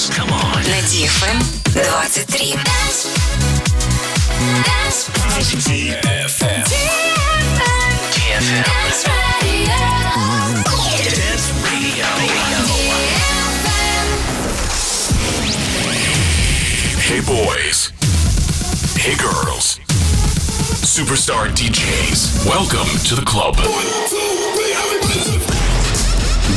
dance. Come on. На DFM 23. DFM. DFM. Dance Radio. Hey boys. Hey girls. Superstar DJs. Welcome to the club.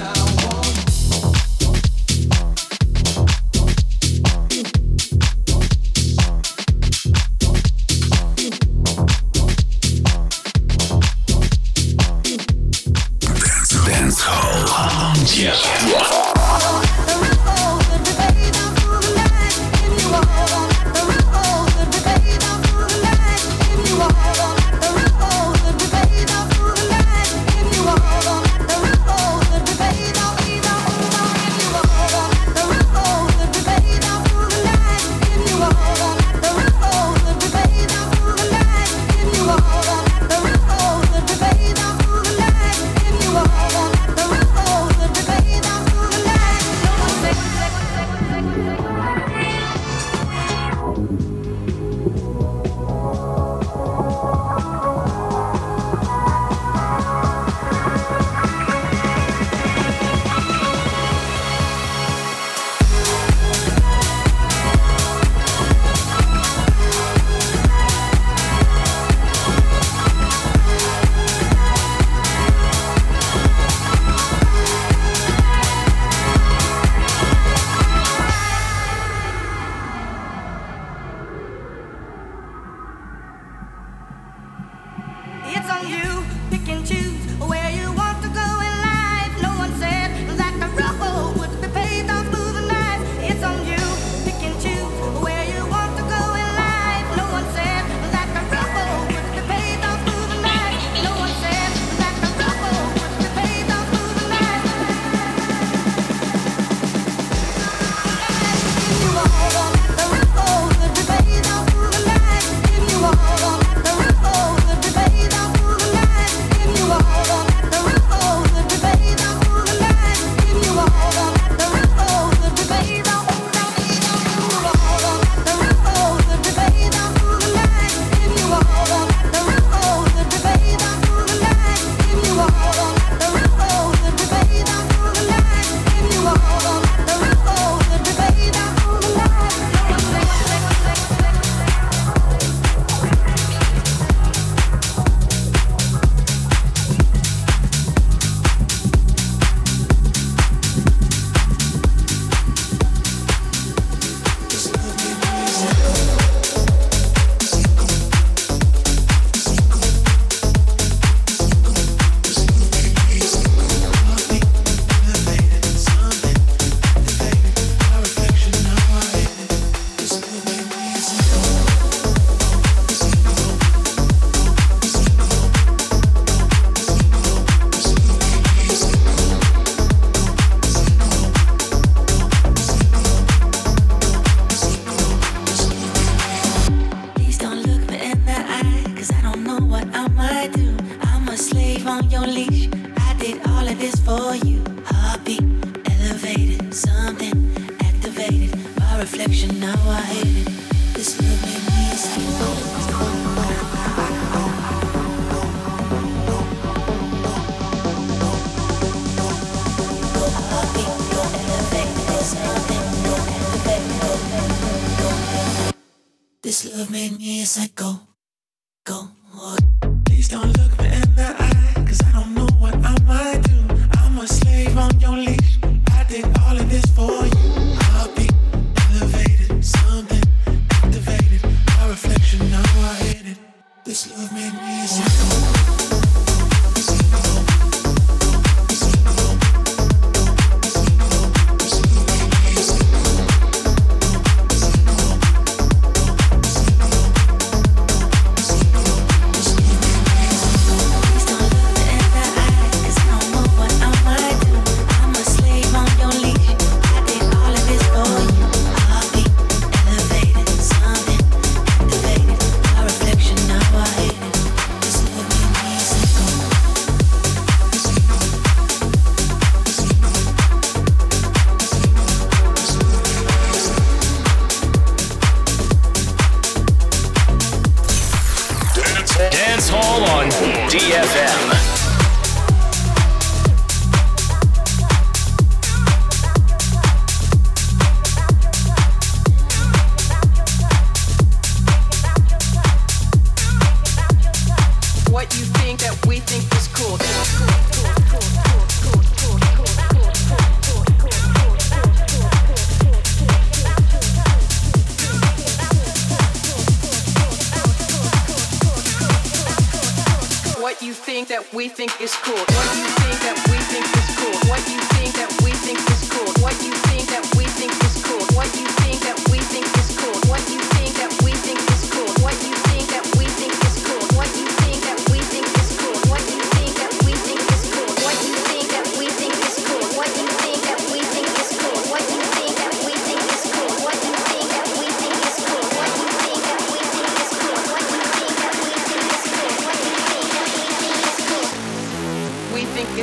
Don't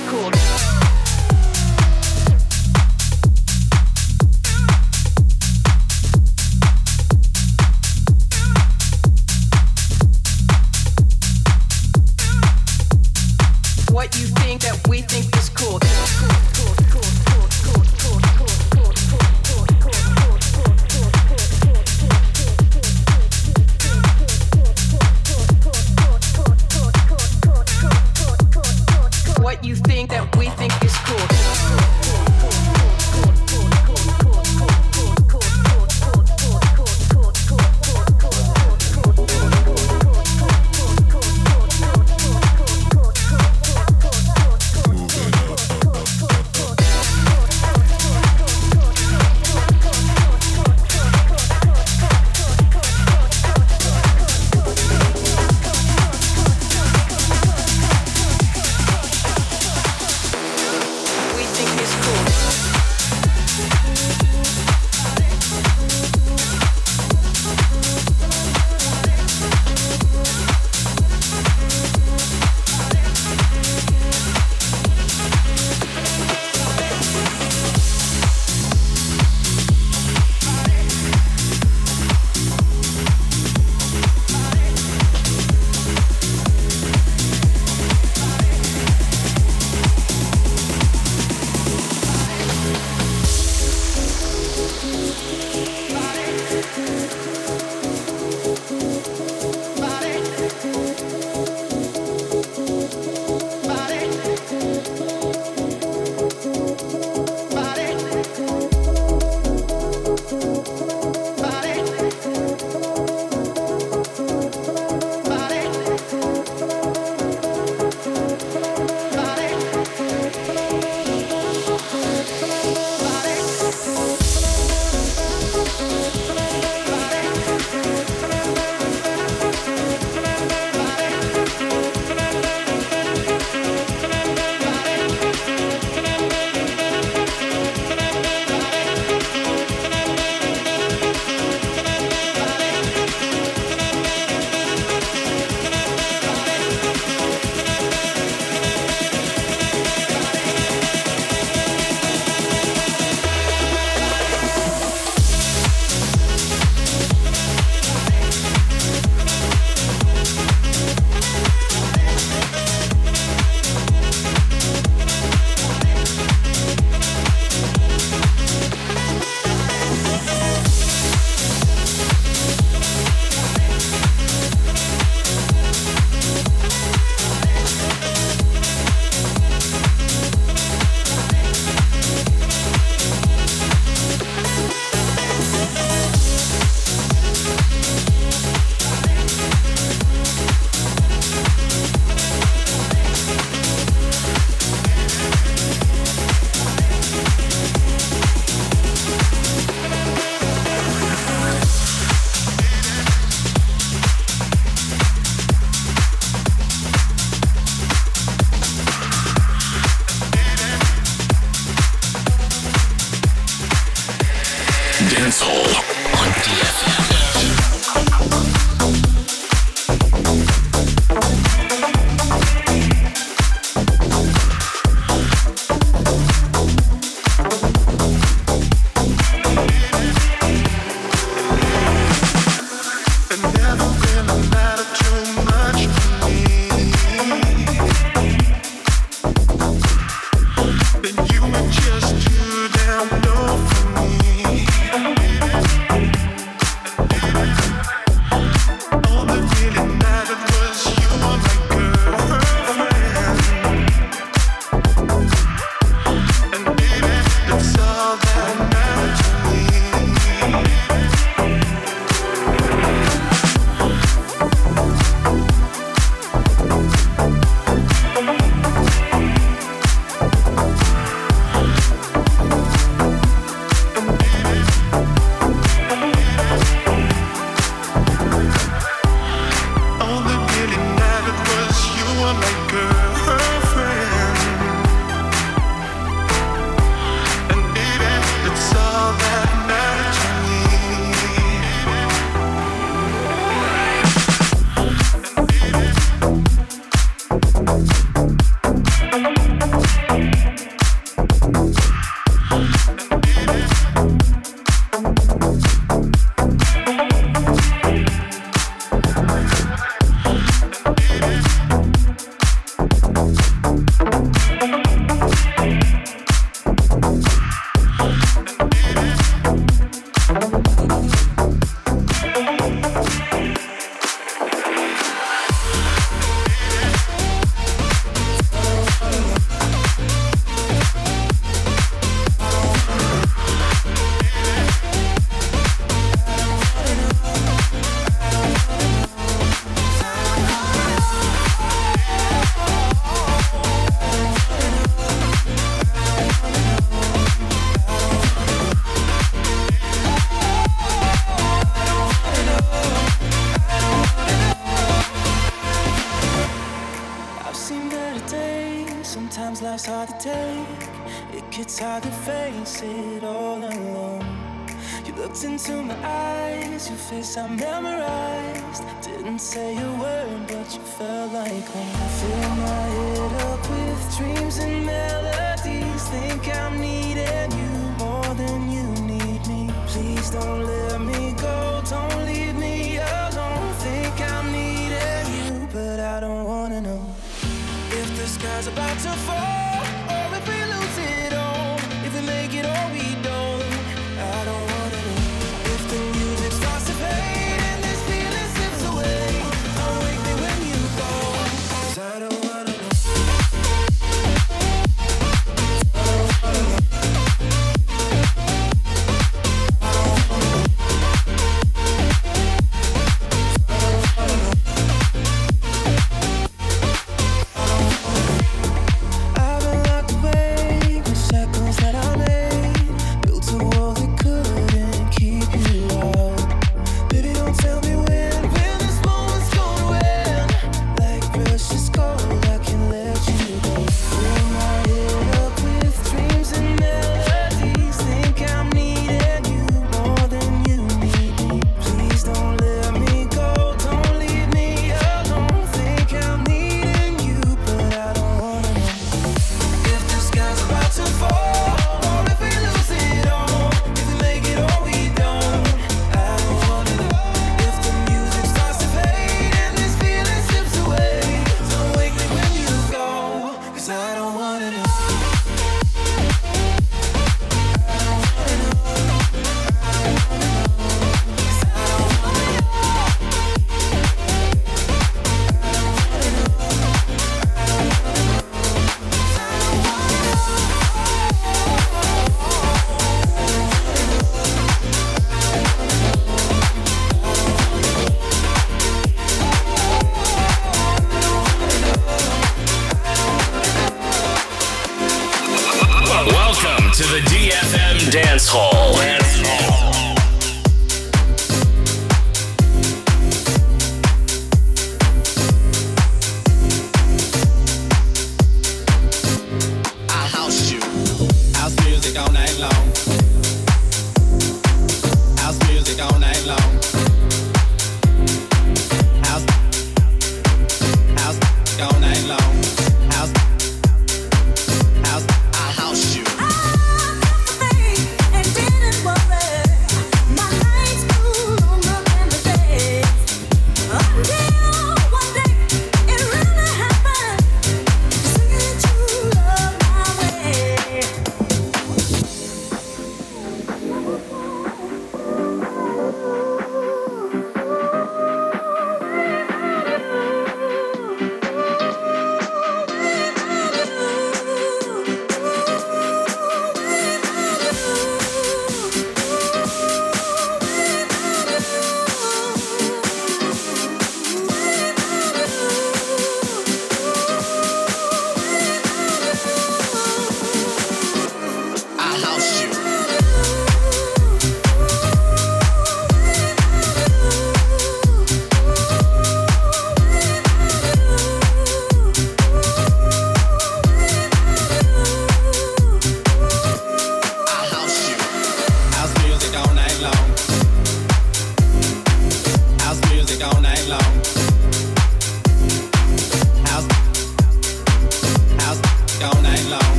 It's cool. like home.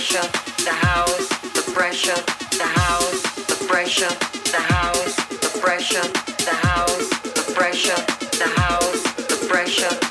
pressure, the house, the pressure, the house, the pressure, the house, the pressure, the house, the pressure, the house, the pressure.